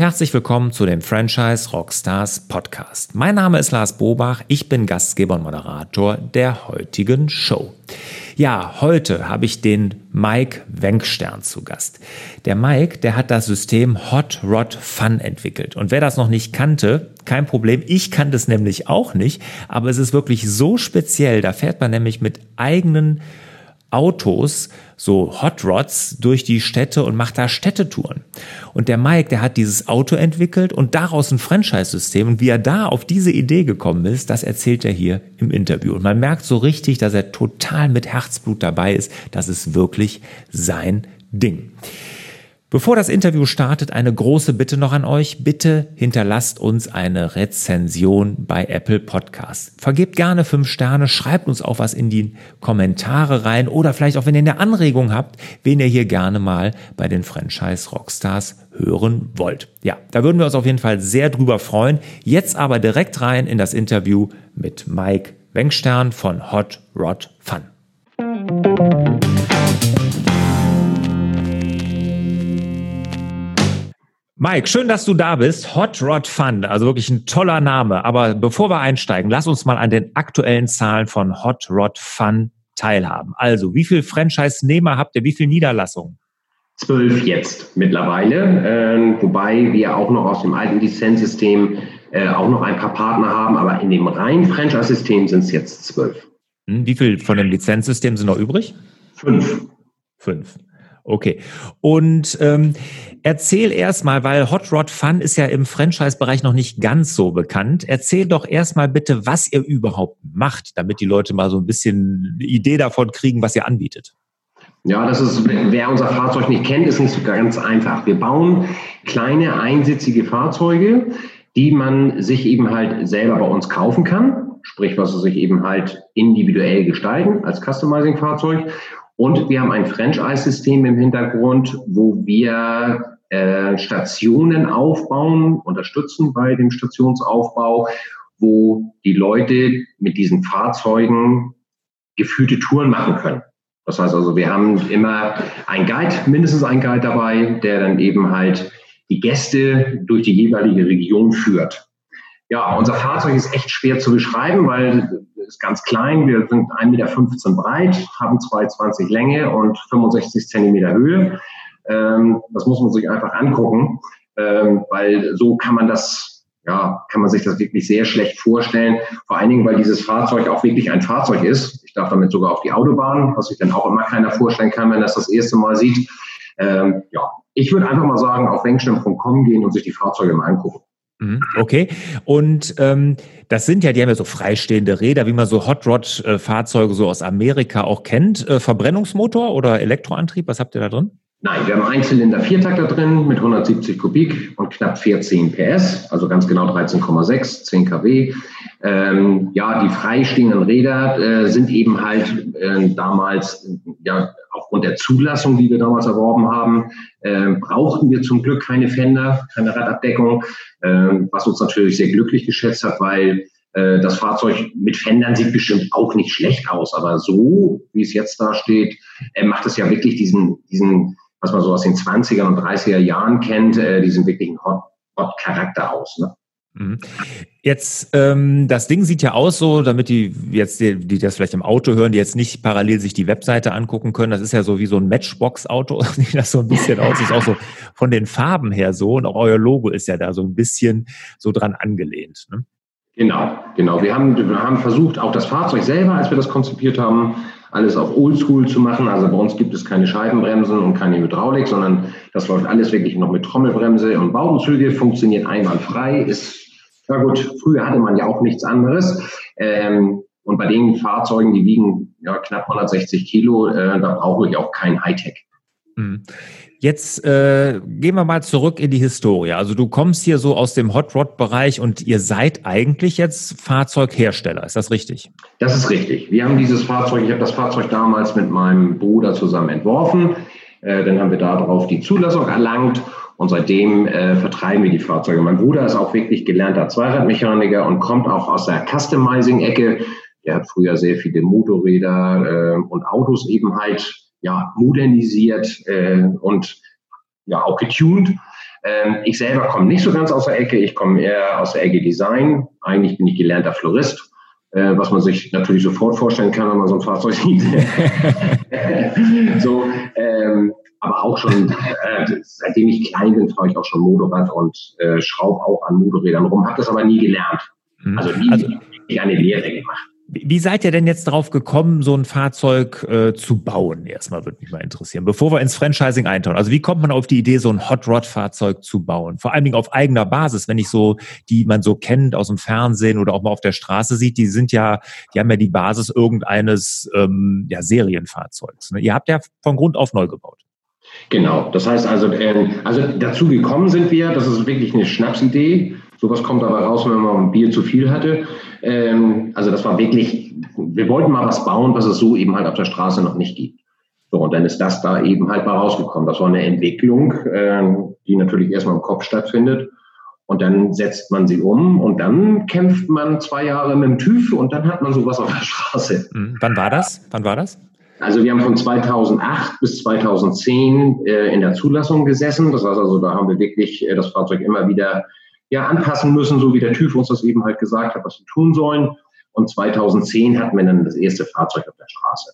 Herzlich willkommen zu dem Franchise Rockstars Podcast. Mein Name ist Lars Bobach, ich bin Gastgeber und Moderator der heutigen Show. Ja, heute habe ich den Mike Wenkstern zu Gast. Der Mike, der hat das System Hot Rod Fun entwickelt. Und wer das noch nicht kannte, kein Problem. Ich kannte es nämlich auch nicht, aber es ist wirklich so speziell. Da fährt man nämlich mit eigenen Autos, so Hot Rods, durch die Städte und macht da Städtetouren. Und der Mike, der hat dieses Auto entwickelt und daraus ein Franchise-System. Und wie er da auf diese Idee gekommen ist, das erzählt er hier im Interview. Und man merkt so richtig, dass er total mit Herzblut dabei ist. Das ist wirklich sein Ding. Bevor das Interview startet, eine große Bitte noch an euch. Bitte hinterlasst uns eine Rezension bei Apple Podcasts. Vergebt gerne fünf Sterne, schreibt uns auch was in die Kommentare rein oder vielleicht auch, wenn ihr eine Anregung habt, wen ihr hier gerne mal bei den Franchise Rockstars hören wollt. Ja, da würden wir uns auf jeden Fall sehr drüber freuen. Jetzt aber direkt rein in das Interview mit Mike Wenkstern von Hot Rod Fun. Mike, schön, dass du da bist. Hot Rod Fun, also wirklich ein toller Name. Aber bevor wir einsteigen, lass uns mal an den aktuellen Zahlen von Hot Rod Fun teilhaben. Also, wie viel Franchise-Nehmer habt ihr? Wie viele Niederlassungen? Zwölf jetzt mittlerweile, äh, wobei wir auch noch aus dem alten Lizenzsystem äh, auch noch ein paar Partner haben, aber in dem reinen Franchise-System sind es jetzt zwölf. Hm, wie viel von dem Lizenzsystem sind noch übrig? Fünf. Fünf. Okay. Und ähm, erzähl erstmal, weil Hot Rod Fun ist ja im Franchise-Bereich noch nicht ganz so bekannt. Erzähl doch erstmal bitte, was ihr überhaupt macht, damit die Leute mal so ein bisschen eine Idee davon kriegen, was ihr anbietet. Ja, das ist, wer unser Fahrzeug nicht kennt, ist nicht so ganz einfach. Wir bauen kleine einsitzige Fahrzeuge, die man sich eben halt selber bei uns kaufen kann. Sprich, was sie sich eben halt individuell gestalten als Customizing-Fahrzeug. Und wir haben ein Franchise-System im Hintergrund, wo wir äh, Stationen aufbauen, unterstützen bei dem Stationsaufbau, wo die Leute mit diesen Fahrzeugen geführte Touren machen können. Das heißt also, wir haben immer ein Guide, mindestens ein Guide dabei, der dann eben halt die Gäste durch die jeweilige Region führt. Ja, unser Fahrzeug ist echt schwer zu beschreiben, weil ist ganz klein. Wir sind 1,15 Meter breit, haben 2,20 Länge und 65 Zentimeter Höhe. Ähm, das muss man sich einfach angucken, ähm, weil so kann man das, ja, kann man sich das wirklich sehr schlecht vorstellen. Vor allen Dingen, weil dieses Fahrzeug auch wirklich ein Fahrzeug ist. Ich darf damit sogar auf die Autobahn, was sich dann auch immer keiner vorstellen kann, wenn er das das erste Mal sieht. Ähm, ja, ich würde einfach mal sagen, auf wenkstein.com gehen und sich die Fahrzeuge mal angucken. Mhm, okay. Und ähm, das sind ja, die haben ja so freistehende Räder, wie man so Hot Rod-Fahrzeuge so aus Amerika auch kennt. Äh, Verbrennungsmotor oder Elektroantrieb, was habt ihr da drin? Nein, wir haben einen Zylinder Viertakter drin mit 170 Kubik und knapp 14 PS, also ganz genau 13,6, 10 kW. Ähm, ja, die freistehenden Räder äh, sind eben halt äh, damals, ja, aufgrund der Zulassung, die wir damals erworben haben, äh, brauchten wir zum Glück keine Fender, keine Radabdeckung, äh, was uns natürlich sehr glücklich geschätzt hat, weil äh, das Fahrzeug mit Fendern sieht bestimmt auch nicht schlecht aus, aber so, wie es jetzt da steht, äh, macht es ja wirklich diesen, diesen was man so aus den 20er und 30er Jahren kennt, äh, diesen wirklichen Hot-Charakter aus. Ne? Mhm. Jetzt, ähm, das Ding sieht ja aus so, damit die jetzt, die, die das vielleicht im Auto hören, die jetzt nicht parallel sich die Webseite angucken können. Das ist ja so wie so ein Matchbox-Auto, sieht das so ein bisschen aus. Ist auch so von den Farben her so und auch euer Logo ist ja da so ein bisschen so dran angelehnt. Ne? Genau, genau. Wir haben, wir haben versucht, auch das Fahrzeug selber, als wir das konzipiert haben, alles auf Oldschool zu machen. Also bei uns gibt es keine Scheibenbremsen und keine Hydraulik, sondern das läuft alles wirklich noch mit Trommelbremse und Baumzüge, funktioniert einwandfrei. Ist, na gut, früher hatte man ja auch nichts anderes. Ähm, und bei den Fahrzeugen, die wiegen ja, knapp 160 Kilo, äh, da brauche ich auch kein Hightech. Jetzt äh, gehen wir mal zurück in die Historie. Also du kommst hier so aus dem Hot Rod Bereich und ihr seid eigentlich jetzt Fahrzeughersteller. Ist das richtig? Das ist richtig. Wir haben dieses Fahrzeug, ich habe das Fahrzeug damals mit meinem Bruder zusammen entworfen. Äh, dann haben wir darauf die Zulassung erlangt und seitdem äh, vertreiben wir die Fahrzeuge. Mein Bruder ist auch wirklich gelernter Zweiradmechaniker und kommt auch aus der Customizing-Ecke. Der hat früher sehr viele Motorräder äh, und Autos eben halt ja, modernisiert äh, und ja auch getuned. Ähm, ich selber komme nicht so ganz aus der Ecke, ich komme eher aus der Ecke Design. Eigentlich bin ich gelernter Florist, äh, was man sich natürlich sofort vorstellen kann, wenn man so ein Fahrzeug sieht. so, ähm, aber auch schon, äh, seitdem ich klein bin, fahre ich auch schon Motorrad und äh, schraube auch an Motorrädern rum, habe das aber nie gelernt. Mhm. Also nie also, eine Lehre gemacht. Wie seid ihr denn jetzt drauf gekommen, so ein Fahrzeug äh, zu bauen? Erstmal würde mich mal interessieren, bevor wir ins Franchising eintauchen. Also wie kommt man auf die Idee, so ein Hot Rod Fahrzeug zu bauen? Vor allen Dingen auf eigener Basis, wenn ich so, die man so kennt aus dem Fernsehen oder auch mal auf der Straße sieht, die sind ja, die haben ja die Basis irgendeines ähm, ja, Serienfahrzeugs. Ne? Ihr habt ja von Grund auf neu gebaut. Genau, das heißt also, äh, also dazu gekommen sind wir, das ist wirklich eine Schnapsidee. Sowas kommt aber raus, wenn man ein Bier zu viel hatte. Ähm, also das war wirklich, wir wollten mal was bauen, was es so eben halt auf der Straße noch nicht gibt. So, und dann ist das da eben halt mal rausgekommen. Das war eine Entwicklung, äh, die natürlich erstmal im Kopf stattfindet. Und dann setzt man sie um und dann kämpft man zwei Jahre mit dem TÜV und dann hat man sowas auf der Straße. Mhm. Wann war das? Wann war das? Also wir haben von 2008 bis 2010 äh, in der Zulassung gesessen. Das heißt also, da haben wir wirklich äh, das Fahrzeug immer wieder ja, anpassen müssen, so wie der TÜV uns das eben halt gesagt hat, was wir tun sollen. Und 2010 hatten wir dann das erste Fahrzeug auf der Straße.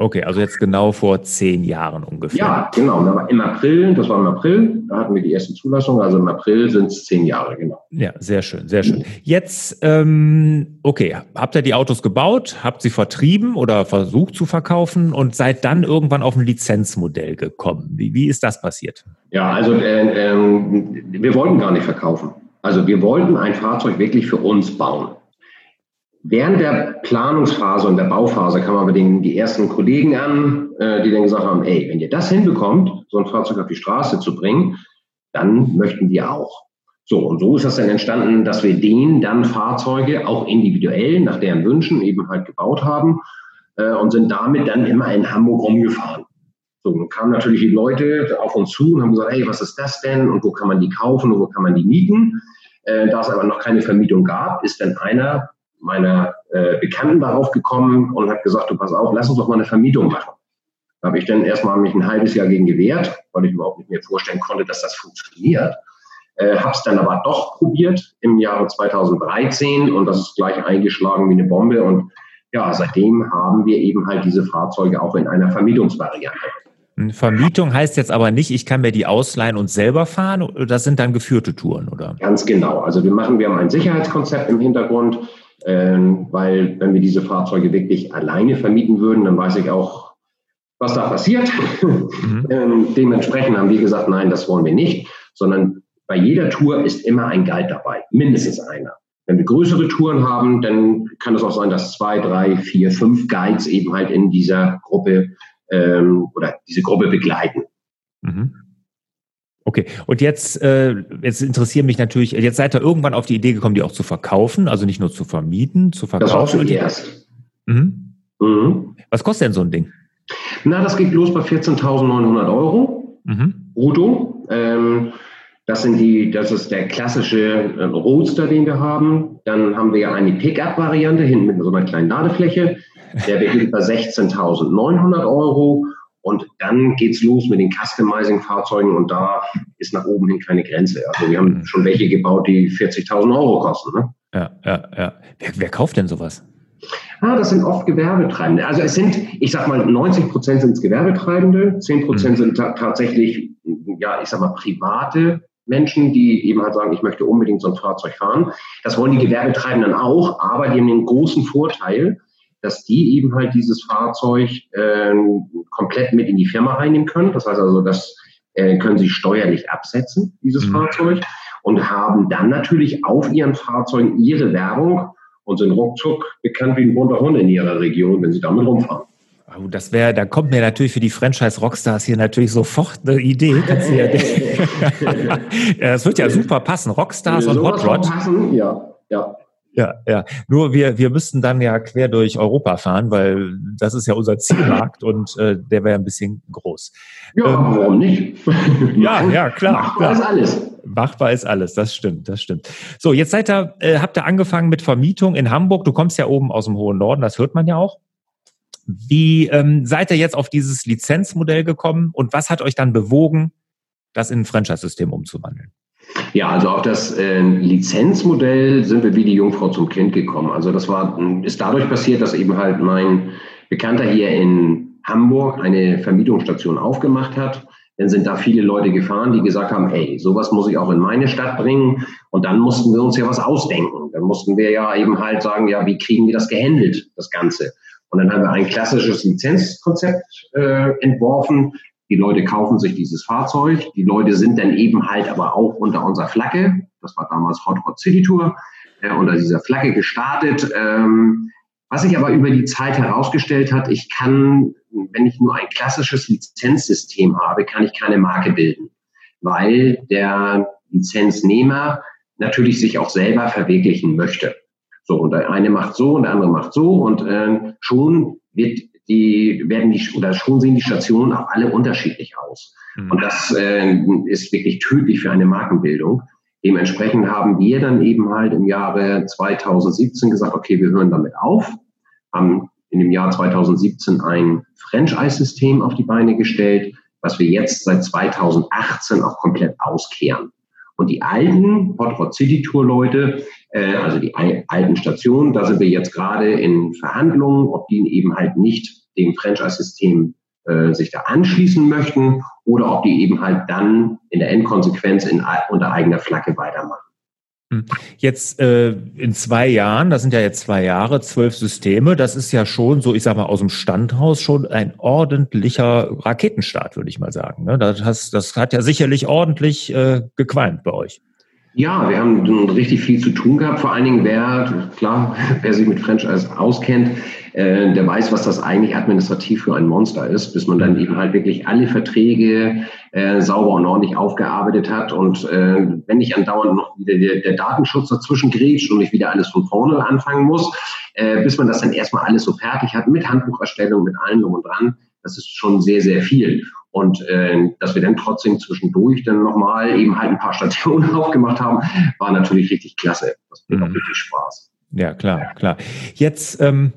Okay, also jetzt genau vor zehn Jahren ungefähr. Ja, genau. Im April, das war im April, da hatten wir die erste Zulassung. Also im April sind es zehn Jahre, genau. Ja, sehr schön, sehr schön. Jetzt, ähm, okay, habt ihr die Autos gebaut, habt sie vertrieben oder versucht zu verkaufen und seid dann irgendwann auf ein Lizenzmodell gekommen. Wie, wie ist das passiert? Ja, also äh, äh, wir wollten gar nicht verkaufen. Also wir wollten ein Fahrzeug wirklich für uns bauen. Während der Planungsphase und der Bauphase kam man den, die ersten Kollegen an, äh, die dann gesagt haben, ey, wenn ihr das hinbekommt, so ein Fahrzeug auf die Straße zu bringen, dann möchten wir auch. So, und so ist das dann entstanden, dass wir denen dann Fahrzeuge auch individuell nach deren Wünschen eben halt gebaut haben äh, und sind damit dann immer in Hamburg rumgefahren. So, dann kamen natürlich die Leute auf uns zu und haben gesagt, hey, was ist das denn und wo kann man die kaufen und wo kann man die mieten? Äh, da es aber noch keine Vermietung gab, ist dann einer meiner äh, Bekannten darauf gekommen und hat gesagt, du pass auf, lass uns doch mal eine Vermietung machen. Da habe ich dann erstmal mich ein halbes Jahr gegen gewehrt, weil ich überhaupt nicht mehr vorstellen konnte, dass das funktioniert. Äh, habe es dann aber doch probiert im Jahre 2013 und das ist gleich eingeschlagen wie eine Bombe. Und ja, seitdem haben wir eben halt diese Fahrzeuge auch in einer Vermietungsvariante. Vermietung heißt jetzt aber nicht, ich kann mir die ausleihen und selber fahren. Das sind dann geführte Touren, oder? Ganz genau. Also wir machen, wir haben ein Sicherheitskonzept im Hintergrund, ähm, weil wenn wir diese Fahrzeuge wirklich alleine vermieten würden, dann weiß ich auch, was da passiert. Mhm. ähm, dementsprechend haben wir gesagt, nein, das wollen wir nicht, sondern bei jeder Tour ist immer ein Guide dabei, mindestens einer. Wenn wir größere Touren haben, dann kann es auch sein, dass zwei, drei, vier, fünf Guides eben halt in dieser Gruppe ähm, oder diese Gruppe begleiten. Mhm. Okay, und jetzt, äh, jetzt interessieren mich natürlich, jetzt seid ihr irgendwann auf die Idee gekommen, die auch zu verkaufen, also nicht nur zu vermieten, zu verkaufen. Das war zuerst. Mhm. Mhm. Was kostet denn so ein Ding? Na, das geht los bei 14.900 Euro mhm. brutto. Ähm, das sind die, das ist der klassische äh, Roadster, den wir haben. Dann haben wir ja eine Pickup-Variante hinten mit so einer kleinen Ladefläche. Der beginnt bei 16.900 Euro. Und dann geht's los mit den Customizing-Fahrzeugen und da ist nach oben hin keine Grenze. Also wir haben mhm. schon welche gebaut, die 40.000 Euro kosten. Ne? Ja, ja, ja. Wer, wer kauft denn sowas? Ah, das sind oft Gewerbetreibende. Also es sind, ich sag mal, 90 Prozent sind Gewerbetreibende, 10 Prozent mhm. sind ta tatsächlich, ja, ich sag mal, private Menschen, die eben halt sagen, ich möchte unbedingt so ein Fahrzeug fahren. Das wollen die Gewerbetreibenden auch, aber die haben den großen Vorteil, dass die eben halt dieses Fahrzeug äh, komplett mit in die Firma reinnehmen können. Das heißt also, das äh, können sie steuerlich absetzen, dieses mhm. Fahrzeug, und haben dann natürlich auf ihren Fahrzeugen ihre Werbung und sind ruckzuck bekannt wie ein bunter Hund in ihrer Region, wenn sie damit rumfahren. Oh, das wäre, da kommt mir natürlich für die Franchise Rockstars hier natürlich sofort eine Idee. das wird ja super passen. Rockstars und Hot Rod. Passen, ja, ja. Ja, ja. Nur wir, wir müssten dann ja quer durch Europa fahren, weil das ist ja unser Zielmarkt und äh, der wäre ein bisschen groß. Ja, ähm, warum nicht? ja, ja, klar. Machbar klar. ist alles. Machbar ist alles, das stimmt, das stimmt. So, jetzt seid ihr, äh, habt ihr angefangen mit Vermietung in Hamburg. Du kommst ja oben aus dem hohen Norden, das hört man ja auch. Wie ähm, seid ihr jetzt auf dieses Lizenzmodell gekommen und was hat euch dann bewogen, das in ein Franchise-System umzuwandeln? Ja, also auf das äh, Lizenzmodell sind wir wie die Jungfrau zum Kind gekommen. Also das war, ist dadurch passiert, dass eben halt mein Bekannter hier in Hamburg eine Vermietungsstation aufgemacht hat. Dann sind da viele Leute gefahren, die gesagt haben, ey, sowas muss ich auch in meine Stadt bringen. Und dann mussten wir uns ja was ausdenken. Dann mussten wir ja eben halt sagen, ja, wie kriegen wir das gehandelt, das Ganze? Und dann haben wir ein klassisches Lizenzkonzept äh, entworfen, die Leute kaufen sich dieses Fahrzeug. Die Leute sind dann eben halt aber auch unter unserer Flagge. Das war damals Hot Rod City Tour. Äh, unter dieser Flagge gestartet. Ähm, was sich aber über die Zeit herausgestellt hat, ich kann, wenn ich nur ein klassisches Lizenzsystem habe, kann ich keine Marke bilden, weil der Lizenznehmer natürlich sich auch selber verwirklichen möchte. So, und der eine macht so und der andere macht so und äh, schon wird die werden die oder schon sehen die Stationen auch alle unterschiedlich aus. Mhm. Und das äh, ist wirklich tödlich für eine Markenbildung. Dementsprechend haben wir dann eben halt im Jahre 2017 gesagt, okay, wir hören damit auf, haben in dem Jahr 2017 ein Franchise-System auf die Beine gestellt, was wir jetzt seit 2018 auch komplett auskehren. Und die alten Hot City Tour Leute, äh, also die alten Stationen, da sind wir jetzt gerade in Verhandlungen, ob die eben halt nicht dem Franchise-System äh, sich da anschließen möchten oder ob die eben halt dann in der Endkonsequenz in, unter eigener Flagge weitermachen. Hm. Jetzt äh, in zwei Jahren, das sind ja jetzt zwei Jahre, zwölf Systeme, das ist ja schon so, ich sag mal, aus dem Standhaus schon ein ordentlicher Raketenstart, würde ich mal sagen. Ne? Das, das hat ja sicherlich ordentlich äh, gequalmt bei euch. Ja, wir haben richtig viel zu tun gehabt. Vor allen Dingen, wer, klar, wer sich mit Franchise auskennt, äh, der weiß, was das eigentlich administrativ für ein Monster ist, bis man dann eben halt wirklich alle Verträge äh, sauber und ordentlich aufgearbeitet hat. Und äh, wenn nicht andauernd noch wieder der, der Datenschutz dazwischen grätscht und ich wieder alles von vorne anfangen muss, äh, bis man das dann erstmal alles so fertig hat, mit Handbucherstellung, mit allem drum und dran, das ist schon sehr, sehr viel. Und äh, dass wir dann trotzdem zwischendurch dann nochmal eben halt ein paar Stationen aufgemacht haben, war natürlich richtig klasse. Das bringt mhm. richtig Spaß. Ja, klar, klar. Jetzt, ähm,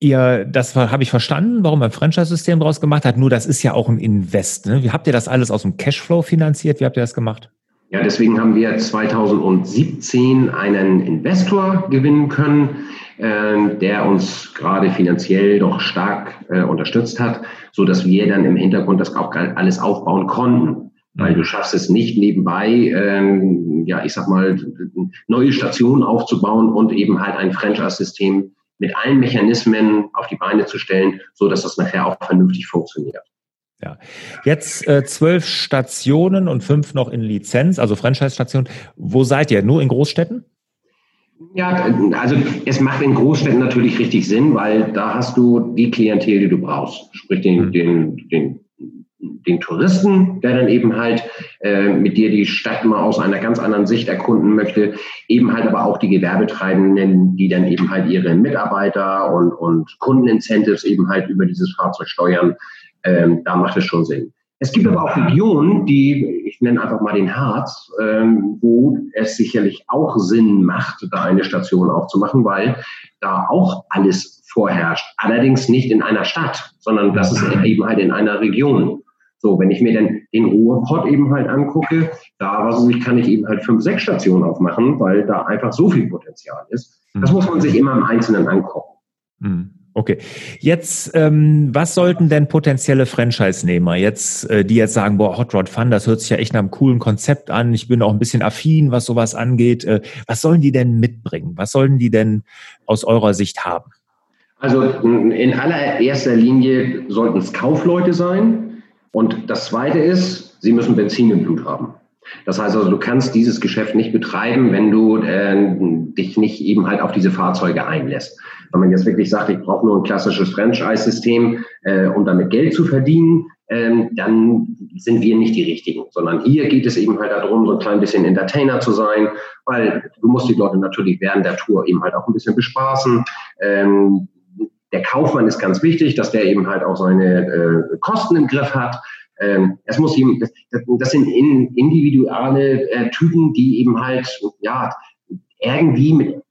ihr, das habe ich verstanden, warum man ein Franchise-System draus gemacht hat. Nur das ist ja auch ein Invest. Ne? Wie habt ihr das alles aus dem Cashflow finanziert? Wie habt ihr das gemacht? Ja, deswegen haben wir 2017 einen Investor gewinnen können, der uns gerade finanziell doch stark äh, unterstützt hat, so dass wir dann im Hintergrund das auch alles aufbauen konnten. Weil du schaffst es nicht nebenbei, ähm, ja, ich sag mal, neue Stationen aufzubauen und eben halt ein Franchise-System mit allen Mechanismen auf die Beine zu stellen, so dass das nachher auch vernünftig funktioniert. Ja. Jetzt äh, zwölf Stationen und fünf noch in Lizenz, also Franchise-Stationen. Wo seid ihr? Nur in Großstädten? Ja, also es macht in Großstädten natürlich richtig Sinn, weil da hast du die Klientel, die du brauchst. Sprich den, mhm. den, den, den Touristen, der dann eben halt äh, mit dir die Stadt mal aus einer ganz anderen Sicht erkunden möchte. Eben halt aber auch die Gewerbetreibenden, die dann eben halt ihre Mitarbeiter und, und Kundenincentives eben halt über dieses Fahrzeug steuern ähm, da macht es schon Sinn. Es gibt aber auch Regionen, die, ich nenne einfach mal den Harz, ähm, wo es sicherlich auch Sinn macht, da eine Station aufzumachen, weil da auch alles vorherrscht. Allerdings nicht in einer Stadt, sondern das ist eben halt in einer Region. So, wenn ich mir dann den Ruhrpott eben halt angucke, da was ich, kann ich eben halt fünf, sechs Stationen aufmachen, weil da einfach so viel Potenzial ist. Das mhm. muss man sich immer im Einzelnen angucken. Mhm. Okay. Jetzt, ähm, was sollten denn potenzielle Franchise-Nehmer jetzt, äh, die jetzt sagen, boah, Hot Rod Fun, das hört sich ja echt nach einem coolen Konzept an. Ich bin auch ein bisschen affin, was sowas angeht. Äh, was sollen die denn mitbringen? Was sollen die denn aus eurer Sicht haben? Also in allererster Linie sollten es Kaufleute sein. Und das Zweite ist, sie müssen Benzin im Blut haben. Das heißt also, du kannst dieses Geschäft nicht betreiben, wenn du äh, dich nicht eben halt auf diese Fahrzeuge einlässt. Wenn man jetzt wirklich sagt, ich brauche nur ein klassisches Franchise-System, äh, um damit Geld zu verdienen, ähm, dann sind wir nicht die Richtigen, sondern hier geht es eben halt darum, so ein klein bisschen Entertainer zu sein, weil du musst die Leute natürlich während der Tour eben halt auch ein bisschen bespaßen. Ähm, der Kaufmann ist ganz wichtig, dass der eben halt auch seine äh, Kosten im Griff hat. Ähm, es muss eben, das, das sind in, individuelle äh, Typen, die eben halt, ja, irgendwie mit,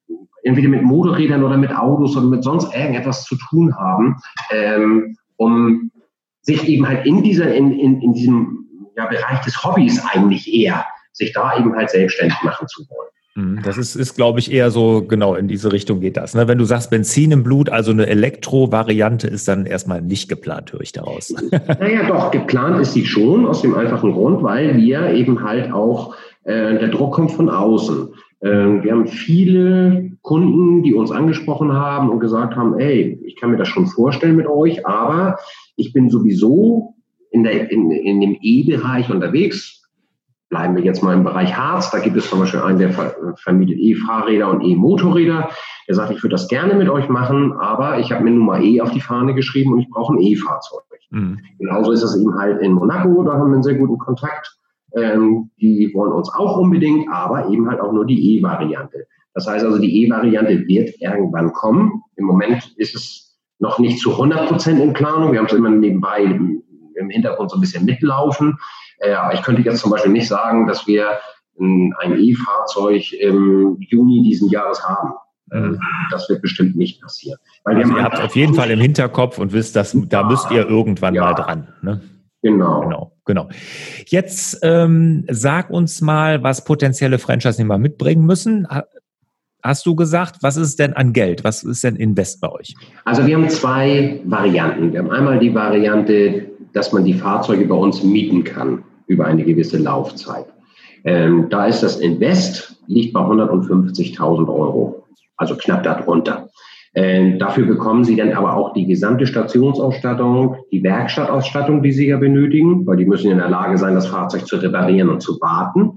entweder mit Motorrädern oder mit Autos oder mit sonst irgendetwas zu tun haben, ähm, um sich eben halt in dieser, in, in, in diesem ja, Bereich des Hobbys eigentlich eher, sich da eben halt selbstständig machen zu wollen. Mhm, das ist, ist glaube ich, eher so, genau, in diese Richtung geht das. Ne? Wenn du sagst Benzin im Blut, also eine Elektro-Variante ist dann erstmal nicht geplant, höre ich daraus. Naja, doch, geplant ist sie schon, aus dem einfachen Grund, weil wir eben halt auch, äh, der Druck kommt von außen. Äh, wir haben viele Kunden, die uns angesprochen haben und gesagt haben, ey, ich kann mir das schon vorstellen mit euch, aber ich bin sowieso in, der, in, in dem E-Bereich unterwegs, Bleiben wir jetzt mal im Bereich Harz. Da gibt es zum Beispiel einen, der vermietet E-Fahrräder und E-Motorräder. Der sagt, ich würde das gerne mit euch machen, aber ich habe mir nun mal E auf die Fahne geschrieben und ich brauche ein E-Fahrzeug. Mhm. Genauso ist es eben halt in Monaco. Da haben wir einen sehr guten Kontakt. Ähm, die wollen uns auch unbedingt, aber eben halt auch nur die E-Variante. Das heißt also, die E-Variante wird irgendwann kommen. Im Moment ist es noch nicht zu 100 Prozent in Planung. Wir haben es immer nebenbei im Hintergrund so ein bisschen mitlaufen. Aber ich könnte jetzt zum Beispiel nicht sagen, dass wir ein E-Fahrzeug im Juni diesen Jahres haben. Mhm. Das wird bestimmt nicht passieren. Weil also ihr habt auf jeden Fall im Hinterkopf und wisst, dass da müsst ihr irgendwann ja. mal dran. Ne? Genau. Genau, genau. Jetzt ähm, sag uns mal, was potenzielle Franchise-Nehmer mitbringen müssen. Hast du gesagt, was ist denn an Geld? Was ist denn Invest bei euch? Also wir haben zwei Varianten. Wir haben einmal die Variante, dass man die Fahrzeuge bei uns mieten kann über eine gewisse Laufzeit. Ähm, da ist das Invest, liegt bei 150.000 Euro, also knapp darunter. Ähm, dafür bekommen Sie dann aber auch die gesamte Stationsausstattung, die Werkstattausstattung, die Sie ja benötigen, weil die müssen in der Lage sein, das Fahrzeug zu reparieren und zu warten.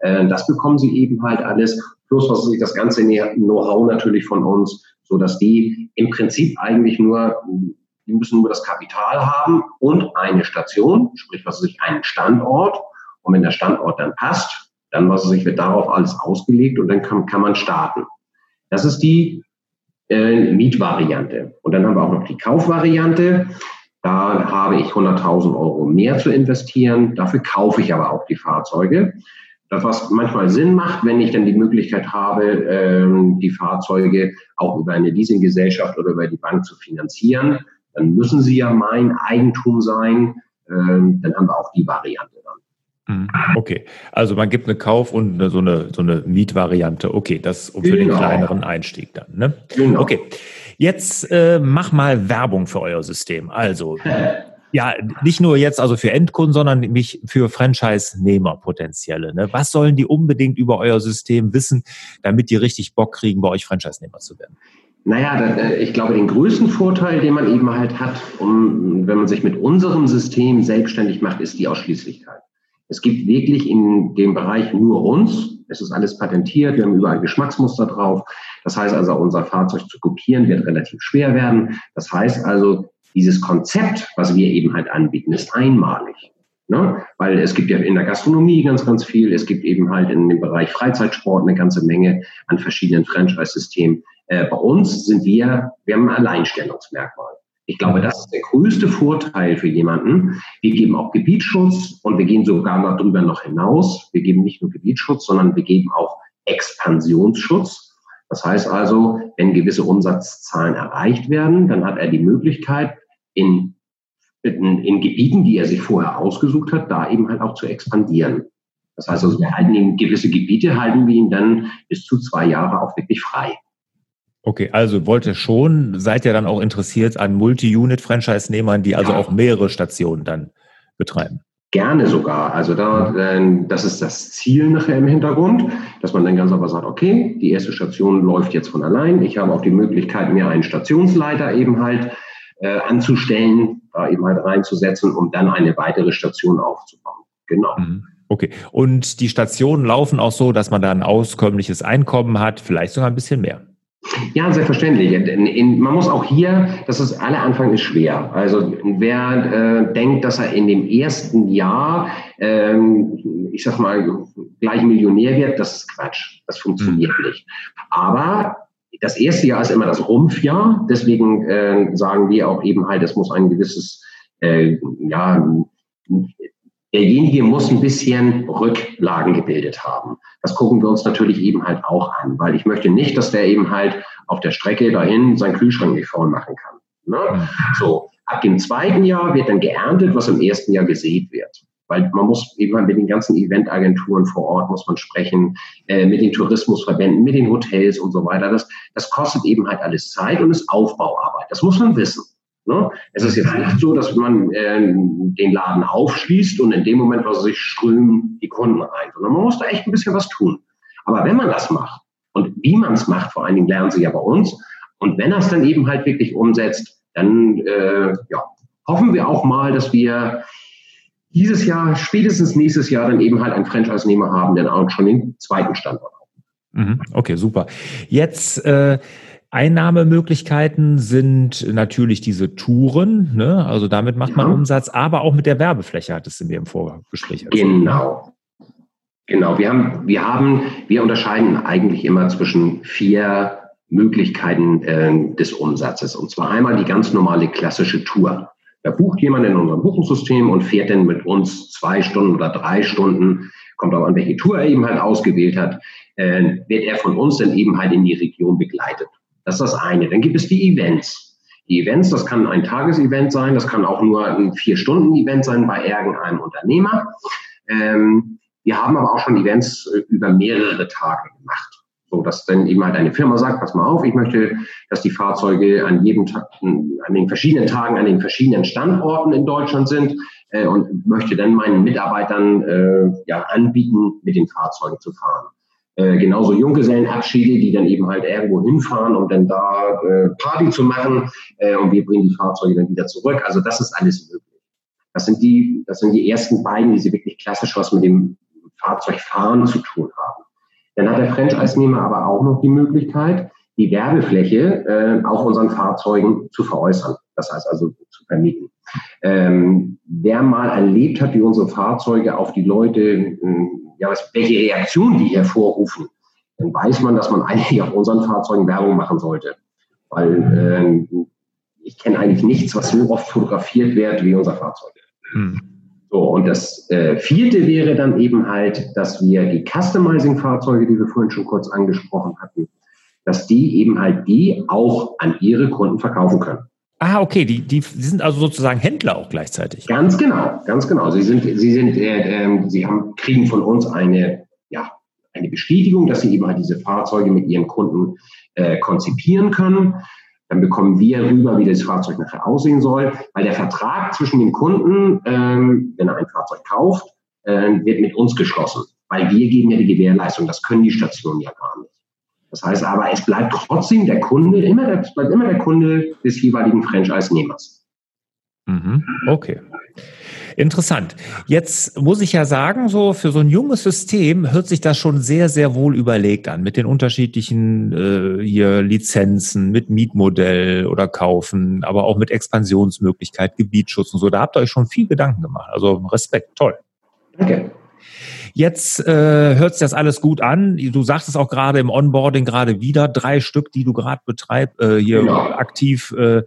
Ähm, das bekommen Sie eben halt alles, plus was sich das ganze Know-how natürlich von uns, so dass die im Prinzip eigentlich nur die müssen nur das Kapital haben und eine Station, sprich was sich einen Standort. Und wenn der Standort dann passt, dann was sich wird darauf alles ausgelegt und dann kann, kann man starten. Das ist die äh, Mietvariante. Und dann haben wir auch noch die Kaufvariante. Da habe ich 100.000 Euro mehr zu investieren. Dafür kaufe ich aber auch die Fahrzeuge. Das, was manchmal Sinn macht, wenn ich dann die Möglichkeit habe, ähm, die Fahrzeuge auch über eine Leasinggesellschaft oder über die Bank zu finanzieren, dann müssen sie ja mein Eigentum sein. Ähm, dann haben wir auch die Variante dann. Mhm. Okay, also man gibt eine Kauf- und eine, so, eine, so eine Mietvariante. Okay, das für genau. den kleineren Einstieg dann. Ne? Genau. Okay, jetzt äh, mach mal Werbung für euer System. Also ja, nicht nur jetzt also für Endkunden, sondern mich für Franchise-Nehmer potenzielle. Ne? Was sollen die unbedingt über euer System wissen, damit die richtig Bock kriegen, bei euch Franchise-Nehmer zu werden? Naja, äh, ich glaube, den größten Vorteil, den man eben halt hat, um, wenn man sich mit unserem System selbstständig macht, ist die Ausschließlichkeit. Es gibt wirklich in dem Bereich nur uns. Es ist alles patentiert. Wir haben überall Geschmacksmuster drauf. Das heißt also, unser Fahrzeug zu kopieren wird relativ schwer werden. Das heißt also, dieses Konzept, was wir eben halt anbieten, ist einmalig. Ne? Weil es gibt ja in der Gastronomie ganz, ganz viel. Es gibt eben halt in dem Bereich Freizeitsport eine ganze Menge an verschiedenen Franchise-Systemen. Äh, bei uns sind wir, wir haben ein Alleinstellungsmerkmal. Ich glaube, das ist der größte Vorteil für jemanden. Wir geben auch Gebietsschutz und wir gehen sogar darüber noch hinaus. Wir geben nicht nur Gebietsschutz, sondern wir geben auch Expansionsschutz. Das heißt also, wenn gewisse Umsatzzahlen erreicht werden, dann hat er die Möglichkeit, in, in, in Gebieten, die er sich vorher ausgesucht hat, da eben halt auch zu expandieren. Das heißt also, wir halten ihm gewisse Gebiete, halten wir ihm dann bis zu zwei Jahre auch wirklich frei. Okay, also wollt ihr schon, seid ihr dann auch interessiert an Multi-Unit-Franchise-Nehmern, die also ja. auch mehrere Stationen dann betreiben? Gerne sogar. Also da, das ist das Ziel nachher im Hintergrund, dass man dann ganz einfach sagt, okay, die erste Station läuft jetzt von allein. Ich habe auch die Möglichkeit, mir einen Stationsleiter eben halt äh, anzustellen, da eben halt reinzusetzen, um dann eine weitere Station aufzubauen. Genau. Mhm. Okay. Und die Stationen laufen auch so, dass man da ein auskömmliches Einkommen hat, vielleicht sogar ein bisschen mehr. Ja, selbstverständlich. In, in, man muss auch hier, das ist aller Anfang ist schwer. Also wer äh, denkt, dass er in dem ersten Jahr, ähm, ich sag mal, gleich Millionär wird, das ist Quatsch. Das funktioniert mhm. nicht. Aber das erste Jahr ist immer das Rumpfjahr. Deswegen äh, sagen wir auch eben halt, es muss ein gewisses äh, ja, derjenige muss ein bisschen Rücklagen gebildet haben. Das gucken wir uns natürlich eben halt auch an, weil ich möchte nicht, dass der eben halt auf der Strecke dahin seinen Kühlschrank nicht voll machen kann. Ne? So, ab dem zweiten Jahr wird dann geerntet, was im ersten Jahr gesät wird. weil man muss eben mit den ganzen Eventagenturen vor Ort muss man sprechen, äh, mit den Tourismusverbänden, mit den Hotels und so weiter. Das, das kostet eben halt alles Zeit und ist Aufbauarbeit. Das muss man wissen. Ne? Es ist jetzt nicht so, dass man äh, den Laden aufschließt und in dem Moment, wo sich strömen die Kunden rein, sondern man muss da echt ein bisschen was tun. Aber wenn man das macht und wie man es macht, vor allen Dingen lernen sie ja bei uns, und wenn er es dann eben halt wirklich umsetzt, dann äh, ja, hoffen wir auch mal, dass wir dieses Jahr, spätestens nächstes Jahr, dann eben halt einen Franchise-Nehmer haben, der auch schon den zweiten Standort hat. Mhm. Okay, super. Jetzt äh, Einnahmemöglichkeiten sind natürlich diese Touren, ne? also damit macht man ja. Umsatz, aber auch mit der Werbefläche hattest du mir im Vorgespräch erzählt. Genau. Genau, wir haben, wir haben, wir unterscheiden eigentlich immer zwischen vier Möglichkeiten äh, des Umsatzes. Und zwar einmal die ganz normale klassische Tour. Da bucht jemand in unserem Buchungssystem und fährt dann mit uns zwei Stunden oder drei Stunden, kommt auch an, welche Tour er eben halt ausgewählt hat, äh, wird er von uns dann eben halt in die Region begleitet. Das ist das eine. Dann gibt es die Events. Die Events, das kann ein Tagesevent sein, das kann auch nur ein Vier-Stunden-Event sein bei irgendeinem Unternehmer. Ähm, wir haben aber auch schon Events äh, über mehrere Tage gemacht. So, dass dann eben halt eine Firma sagt, pass mal auf, ich möchte, dass die Fahrzeuge an jedem Tag, an den verschiedenen Tagen, an den verschiedenen Standorten in Deutschland sind äh, und möchte dann meinen Mitarbeitern äh, ja anbieten, mit den Fahrzeugen zu fahren. Äh, genauso Junggesellenabschiede, die dann eben halt irgendwo hinfahren, um dann da äh, Party zu machen äh, und wir bringen die Fahrzeuge dann wieder zurück. Also das ist alles möglich. Das sind die, das sind die ersten beiden, die sie wirklich klassisch was mit dem Fahrzeugfahren zu tun haben. Dann hat der Franchise-Nehmer aber auch noch die Möglichkeit, die Werbefläche äh, auf unseren Fahrzeugen zu veräußern. Das heißt also zu vermieten. Ähm, wer mal erlebt hat, wie unsere Fahrzeuge auf die Leute, äh, ja, was, welche Reaktionen die hervorrufen, dann weiß man, dass man eigentlich auf unseren Fahrzeugen Werbung machen sollte. Weil äh, ich kenne eigentlich nichts, was so oft fotografiert wird wie unser Fahrzeug. Hm. So, und das äh, vierte wäre dann eben halt, dass wir die Customizing-Fahrzeuge, die wir vorhin schon kurz angesprochen hatten, dass die eben halt die auch an ihre Kunden verkaufen können. Ah, okay, die, die, die sind also sozusagen Händler auch gleichzeitig. Ganz genau, ganz genau. Sie sind, sie sind, äh, äh, sie haben, kriegen von uns eine, ja, eine Bestätigung, dass sie eben halt diese Fahrzeuge mit ihren Kunden äh, konzipieren können. Dann bekommen wir rüber, wie das Fahrzeug nachher aussehen soll, weil der Vertrag zwischen dem Kunden, ähm, wenn er ein Fahrzeug kauft, äh, wird mit uns geschlossen, weil wir geben ja die Gewährleistung. Das können die Stationen ja gar nicht. Das heißt aber, es bleibt trotzdem der Kunde, immer, es bleibt immer der Kunde des jeweiligen Franchise-Nehmers. Mhm. Okay. Interessant. Jetzt muss ich ja sagen, so für so ein junges System hört sich das schon sehr, sehr wohl überlegt an mit den unterschiedlichen äh, hier Lizenzen, mit Mietmodell oder Kaufen, aber auch mit Expansionsmöglichkeit, Gebietsschutz und so. Da habt ihr euch schon viel Gedanken gemacht. Also Respekt, toll. Danke. Jetzt äh, hört sich das alles gut an. Du sagst es auch gerade im Onboarding gerade wieder, drei Stück, die du gerade betreibst, äh, hier ja. aktiv äh,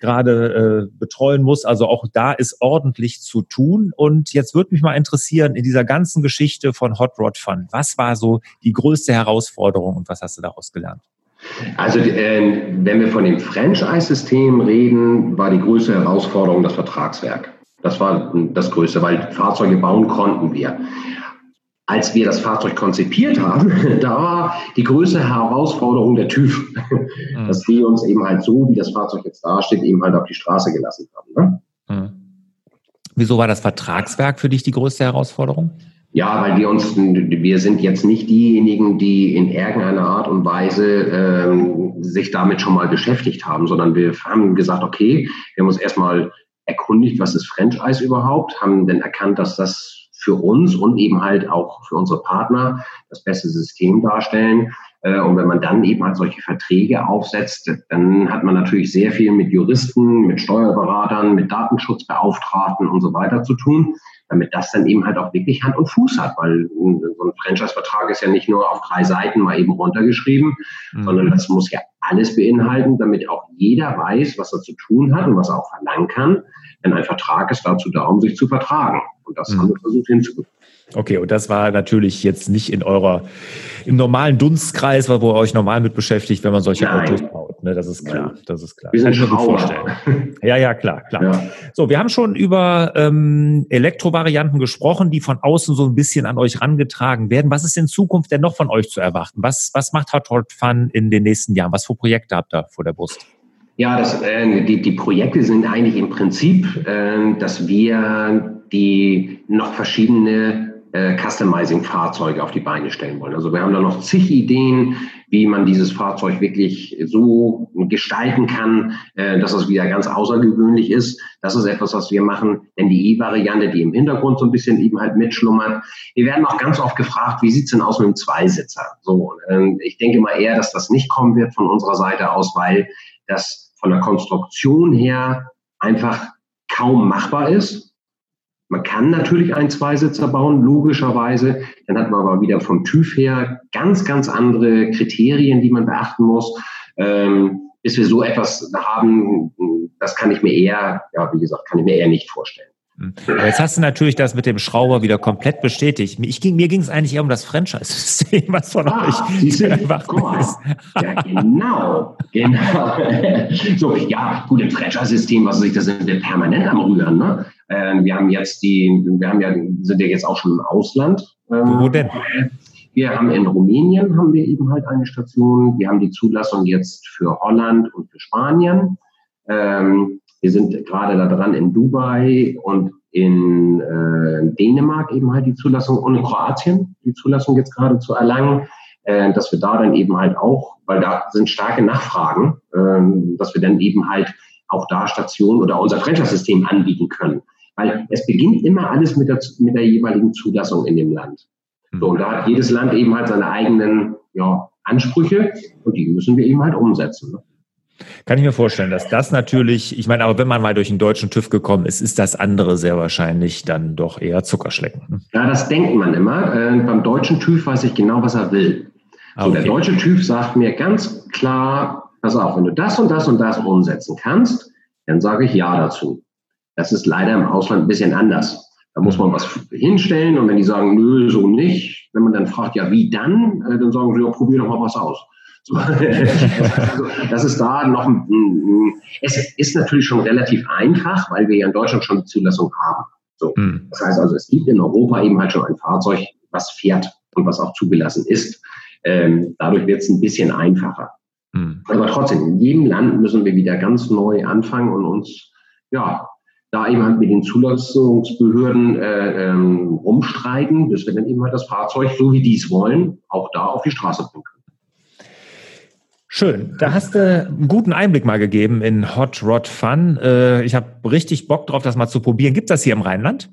gerade äh, betreuen musst. Also auch da ist ordentlich zu tun. Und jetzt würde mich mal interessieren, in dieser ganzen Geschichte von Hot Rod Fun, was war so die größte Herausforderung und was hast du daraus gelernt? Also äh, wenn wir von dem Franchise-System reden, war die größte Herausforderung das Vertragswerk. Das war das Größte, weil Fahrzeuge bauen konnten wir als wir das Fahrzeug konzipiert haben, da war die größte Herausforderung der TÜV, mhm. dass die uns eben halt so, wie das Fahrzeug jetzt dasteht, eben halt auf die Straße gelassen haben. Ne? Mhm. Wieso war das Vertragswerk für dich die größte Herausforderung? Ja, weil wir uns, wir sind jetzt nicht diejenigen, die in irgendeiner Art und Weise ähm, sich damit schon mal beschäftigt haben, sondern wir haben gesagt, okay, wir haben uns erstmal erkundigt, was ist Franchise überhaupt, haben dann erkannt, dass das für uns und eben halt auch für unsere Partner das beste System darstellen. Äh, und wenn man dann eben halt solche Verträge aufsetzt, dann hat man natürlich sehr viel mit Juristen, mit Steuerberatern, mit Datenschutzbeauftragten und so weiter zu tun, damit das dann eben halt auch wirklich Hand und Fuß hat, weil so ein Franchise-Vertrag ist ja nicht nur auf drei Seiten mal eben runtergeschrieben, mhm. sondern das muss ja alles beinhalten, damit auch jeder weiß, was er zu tun hat und was er auch verlangen kann. Denn ein Vertrag ist dazu da, um sich zu vertragen. Und das mhm. haben wir versucht hinzubekommen. Okay, und das war natürlich jetzt nicht in eurer, im normalen Dunstkreis, wo ihr euch normal mit beschäftigt, wenn man solche Nein. Autos baut. Ne? Das ist klar, das ist klar. Wir sind schon vorstellen. Ja, ja, klar, klar. Ja. So, wir haben schon über ähm, Elektrovarianten gesprochen, die von außen so ein bisschen an euch rangetragen werden. Was ist in Zukunft denn noch von euch zu erwarten? Was, was macht Hot Rod Fun in den nächsten Jahren? Was für Projekte habt ihr vor der Brust? Ja, das, äh, die, die Projekte sind eigentlich im Prinzip, äh, dass wir die noch verschiedene äh, Customizing-Fahrzeuge auf die Beine stellen wollen. Also wir haben da noch zig Ideen, wie man dieses Fahrzeug wirklich so gestalten kann, äh, dass es wieder ganz außergewöhnlich ist. Das ist etwas, was wir machen. Denn die E-Variante, die im Hintergrund so ein bisschen eben halt mitschlummert. Wir werden auch ganz oft gefragt, wie sieht's denn aus mit dem Zweisitzer? So, äh, ich denke mal eher, dass das nicht kommen wird von unserer Seite aus, weil das von der Konstruktion her einfach kaum machbar ist. Man kann natürlich einen Zweisitzer bauen, logischerweise. Dann hat man aber wieder vom TÜV her ganz, ganz andere Kriterien, die man beachten muss. Ähm, bis wir so etwas haben, das kann ich mir eher, ja, wie gesagt, kann ich mir eher nicht vorstellen. Hm. Aber jetzt hast du natürlich das mit dem Schrauber wieder komplett bestätigt. Ich ging, mir ging es eigentlich eher um das Franchise-System, was von ah, euch zu erwarten ist. Ja, genau, genau. so, ja, gut, im Franchise-System, was sich, sind wir permanent am Rühren. Ne? Ähm, wir haben jetzt die, wir haben ja, sind ja jetzt auch schon im Ausland. Ähm, Wo denn? Wir haben in Rumänien haben wir eben halt eine Station. Wir haben die Zulassung jetzt für Holland und für Spanien. Ähm, wir sind gerade da dran in Dubai und in äh, Dänemark eben halt die Zulassung und in Kroatien die Zulassung jetzt gerade zu erlangen, äh, dass wir da dann eben halt auch, weil da sind starke Nachfragen, äh, dass wir dann eben halt auch da Stationen oder unser Franchise-System anbieten können. Weil es beginnt immer alles mit der, mit der jeweiligen Zulassung in dem Land. So, und da hat jedes Land eben halt seine eigenen ja, Ansprüche und die müssen wir eben halt umsetzen. Ne? Kann ich mir vorstellen, dass das natürlich, ich meine, aber wenn man mal durch den deutschen TÜV gekommen ist, ist das andere sehr wahrscheinlich dann doch eher Zuckerschlecken. Ne? Ja, das denkt man immer. Äh, beim deutschen TÜV weiß ich genau, was er will. So, okay. der deutsche TÜV sagt mir ganz klar, pass auf, wenn du das und das und das umsetzen kannst, dann sage ich ja dazu. Das ist leider im Ausland ein bisschen anders. Da muss man was hinstellen und wenn die sagen, nö, so nicht, wenn man dann fragt, ja, wie dann, äh, dann sagen sie, ja, probier doch mal was aus. also, das ist da noch, es ist natürlich schon relativ einfach, weil wir ja in Deutschland schon die Zulassung haben. So. Hm. Das heißt also, es gibt in Europa eben halt schon ein Fahrzeug, was fährt und was auch zugelassen ist. Ähm, dadurch wird es ein bisschen einfacher. Hm. Aber trotzdem, in jedem Land müssen wir wieder ganz neu anfangen und uns, ja, da eben halt mit den Zulassungsbehörden äh, ähm, rumstreiten, bis wir dann eben halt das Fahrzeug, so wie die es wollen, auch da auf die Straße bringen können. Schön. Da hast du einen guten Einblick mal gegeben in Hot Rod Fun. Äh, ich habe richtig Bock drauf, das mal zu probieren. Gibt das hier im Rheinland?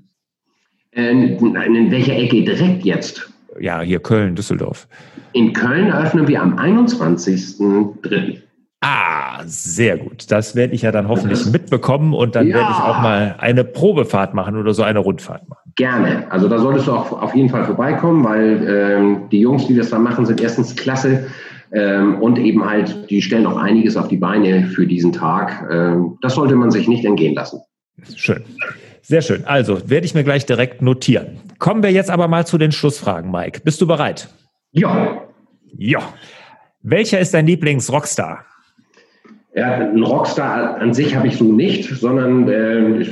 In, in welcher Ecke direkt jetzt? Ja, hier Köln, Düsseldorf. In Köln eröffnen wir am 21.03. Ah, sehr gut. Das werde ich ja dann hoffentlich mitbekommen und dann ja. werde ich auch mal eine Probefahrt machen oder so eine Rundfahrt machen. Gerne. Also da solltest du auch auf jeden Fall vorbeikommen, weil ähm, die Jungs, die das da machen, sind erstens klasse ähm, und eben halt, die stellen auch einiges auf die Beine für diesen Tag. Ähm, das sollte man sich nicht entgehen lassen. Schön. Sehr schön. Also werde ich mir gleich direkt notieren. Kommen wir jetzt aber mal zu den Schlussfragen, Mike. Bist du bereit? Ja. Ja. Welcher ist dein Lieblings-Rockstar? Ja, ein Rockstar an sich habe ich so nicht, sondern äh,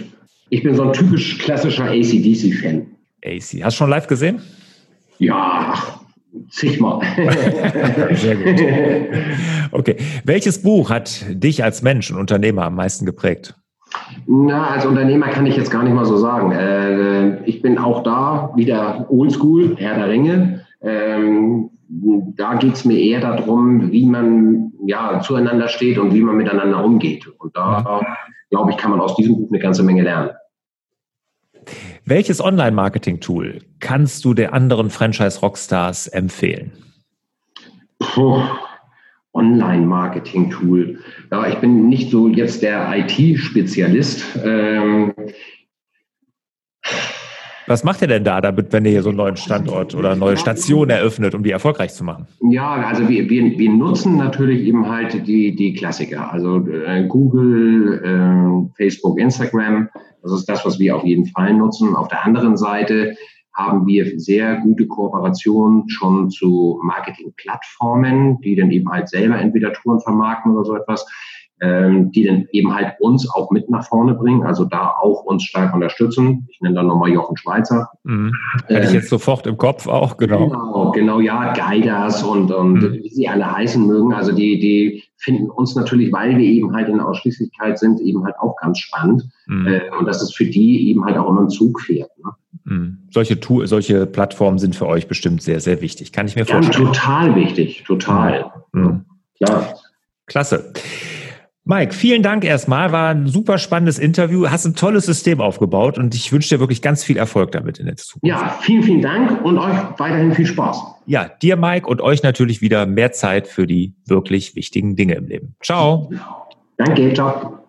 ich, bin so ein typisch klassischer ACDC-Fan. AC. Hast du schon live gesehen? Ja, Zigmal. Sehr gut. Okay. Welches Buch hat dich als Mensch und Unternehmer am meisten geprägt? Na, als Unternehmer kann ich jetzt gar nicht mal so sagen. Äh, ich bin auch da wieder oldschool, Herr der Ringe. Ähm, da geht es mir eher darum, wie man ja zueinander steht und wie man miteinander umgeht. Und da, glaube ich, kann man aus diesem Buch eine ganze Menge lernen. Welches Online-Marketing-Tool kannst du der anderen Franchise-Rockstars empfehlen? Online-Marketing-Tool. Ja, ich bin nicht so jetzt der IT-Spezialist. Ähm, Was macht ihr denn da, damit, wenn ihr hier so einen neuen Standort oder eine neue Station eröffnet, um die erfolgreich zu machen? Ja, also wir, wir, wir nutzen natürlich eben halt die, die Klassiker, also äh, Google, äh, Facebook, Instagram. Das ist das, was wir auf jeden Fall nutzen. Auf der anderen Seite haben wir sehr gute Kooperationen schon zu Marketingplattformen, die dann eben halt selber entweder Touren vermarkten oder so etwas ähm, die dann eben halt uns auch mit nach vorne bringen, also da auch uns stark unterstützen. Ich nenne dann nochmal Jochen Schweizer. Mhm. Hätte ich ähm, jetzt sofort im Kopf auch, genau. Genau, genau ja, Guiders und, und mhm. wie sie alle heißen mögen. Also die, die finden uns natürlich, weil wir eben halt in Ausschließlichkeit sind, eben halt auch ganz spannend. Mhm. Äh, und das ist für die eben halt auch immer ein Zugpferd. Ne? Mhm. Solche, solche Plattformen sind für euch bestimmt sehr, sehr wichtig. Kann ich mir vorstellen. Ja, total wichtig, total. Mhm. Ja. Klasse. Mike, vielen Dank erstmal. War ein super spannendes Interview. Hast ein tolles System aufgebaut und ich wünsche dir wirklich ganz viel Erfolg damit in der Zukunft. Ja, vielen, vielen Dank und euch weiterhin viel Spaß. Ja, dir, Mike, und euch natürlich wieder mehr Zeit für die wirklich wichtigen Dinge im Leben. Ciao. Danke, ciao.